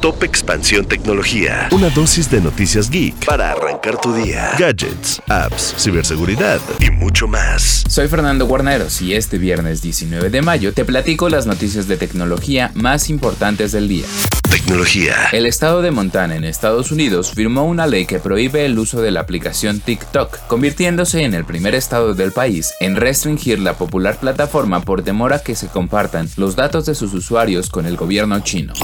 Top Expansión Tecnología. Una dosis de noticias geek para arrancar tu día. Gadgets, apps, ciberseguridad y mucho más. Soy Fernando Guarneros y este viernes 19 de mayo te platico las noticias de tecnología más importantes del día. Tecnología. El estado de Montana en Estados Unidos firmó una ley que prohíbe el uso de la aplicación TikTok, convirtiéndose en el primer estado del país en restringir la popular plataforma por temor a que se compartan los datos de sus usuarios con el gobierno chino.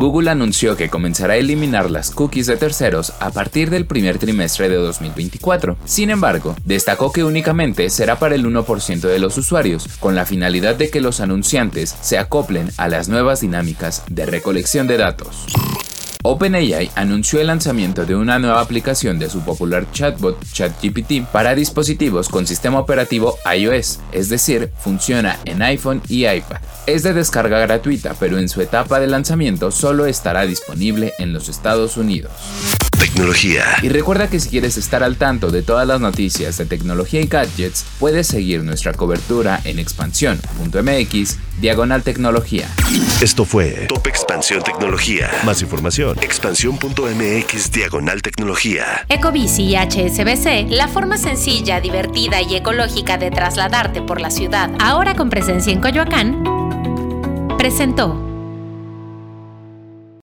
Google anunció que comenzará a eliminar las cookies de terceros a partir del primer trimestre de 2024. Sin embargo, destacó que únicamente será para el 1% de los usuarios, con la finalidad de que los anunciantes se acoplen a las nuevas dinámicas de recolección de datos. OpenAI anunció el lanzamiento de una nueva aplicación de su popular chatbot ChatGPT para dispositivos con sistema operativo iOS, es decir, funciona en iPhone y iPad. Es de descarga gratuita, pero en su etapa de lanzamiento solo estará disponible en los Estados Unidos. Tecnología. Y recuerda que si quieres estar al tanto de todas las noticias de tecnología y gadgets, puedes seguir nuestra cobertura en expansión.mx, diagonal tecnología. Esto fue Top Expansión Tecnología. Más información, expansión.mx, diagonal tecnología. Ecobici y HSBC, la forma sencilla, divertida y ecológica de trasladarte por la ciudad, ahora con presencia en Coyoacán, presentó.